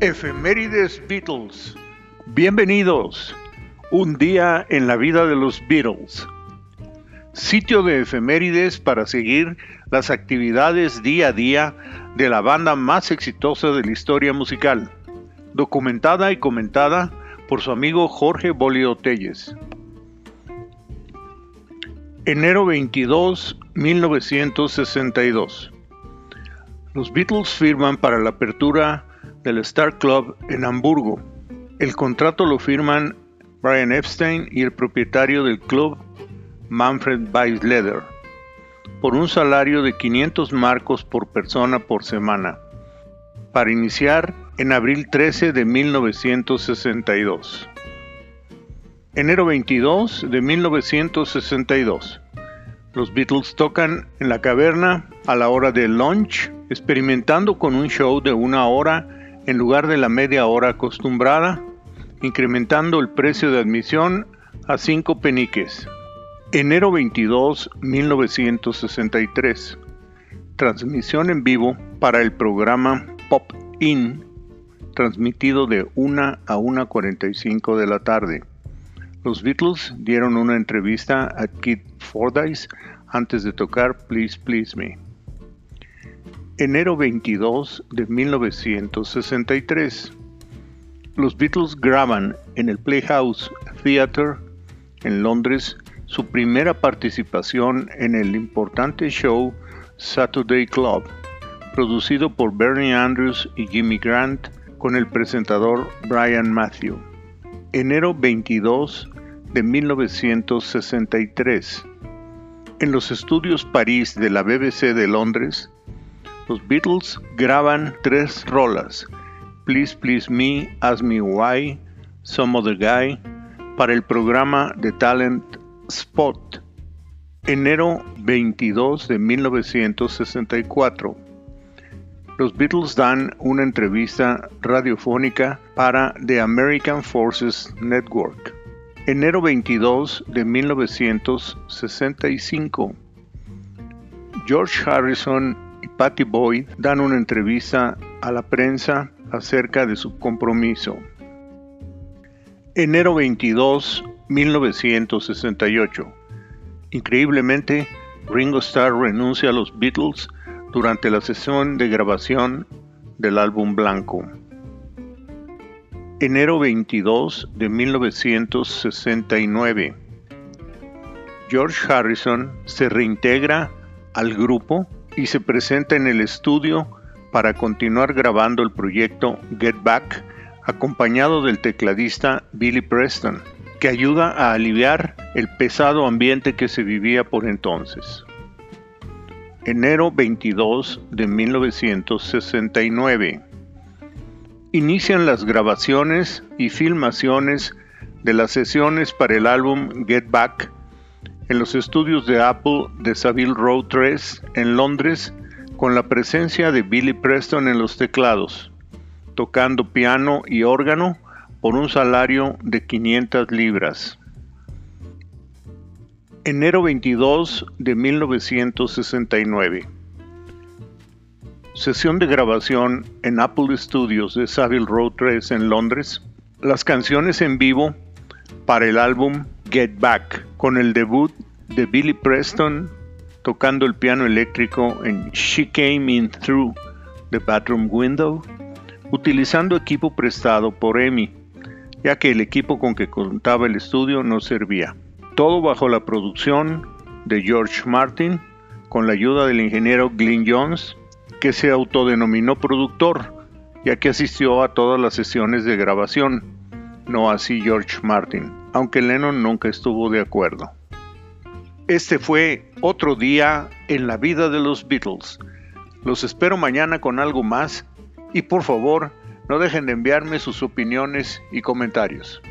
Efemérides Beatles. Bienvenidos. Un día en la vida de los Beatles. Sitio de efemérides para seguir las actividades día a día de la banda más exitosa de la historia musical. Documentada y comentada por su amigo Jorge Bolio Telles. Enero 22, 1962. Los Beatles firman para la apertura del Star Club en Hamburgo. El contrato lo firman Brian Epstein y el propietario del club, Manfred Weisleder, por un salario de 500 marcos por persona por semana, para iniciar en abril 13 de 1962. Enero 22 de 1962. Los Beatles tocan en la caverna a la hora del lunch, experimentando con un show de una hora en lugar de la media hora acostumbrada, incrementando el precio de admisión a 5 peniques. Enero 22, 1963. Transmisión en vivo para el programa Pop In, transmitido de 1 a 1.45 de la tarde. Los Beatles dieron una entrevista a Kid Fordyce antes de tocar Please Please Me enero 22 de 1963. Los Beatles graban en el Playhouse Theatre en Londres su primera participación en el importante show Saturday Club, producido por Bernie Andrews y Jimmy Grant con el presentador Brian Matthew. Enero 22 de 1963. En los estudios París de la BBC de Londres, los Beatles graban tres rolas, Please Please Me, Ask Me Why, Some Other Guy, para el programa de Talent Spot, enero 22 de 1964. Los Beatles dan una entrevista radiofónica para The American Forces Network. Enero 22 de 1965. George Harrison Patty Boyd dan una entrevista a la prensa acerca de su compromiso. Enero 22, 1968. Increíblemente, Ringo Starr renuncia a los Beatles durante la sesión de grabación del álbum blanco. Enero 22 de 1969. George Harrison se reintegra al grupo y se presenta en el estudio para continuar grabando el proyecto Get Back, acompañado del tecladista Billy Preston, que ayuda a aliviar el pesado ambiente que se vivía por entonces. Enero 22 de 1969. Inician las grabaciones y filmaciones de las sesiones para el álbum Get Back en los estudios de Apple de Savile Row 3 en Londres con la presencia de Billy Preston en los teclados, tocando piano y órgano por un salario de 500 libras. Enero 22 de 1969. Sesión de grabación en Apple Studios de Savile Row 3 en Londres. Las canciones en vivo para el álbum Get Back, con el debut de Billy Preston tocando el piano eléctrico en She Came In Through the Bathroom Window, utilizando equipo prestado por Amy, ya que el equipo con que contaba el estudio no servía. Todo bajo la producción de George Martin, con la ayuda del ingeniero Glyn Jones, que se autodenominó productor, ya que asistió a todas las sesiones de grabación, no así George Martin aunque Lennon nunca estuvo de acuerdo. Este fue otro día en la vida de los Beatles. Los espero mañana con algo más y por favor no dejen de enviarme sus opiniones y comentarios.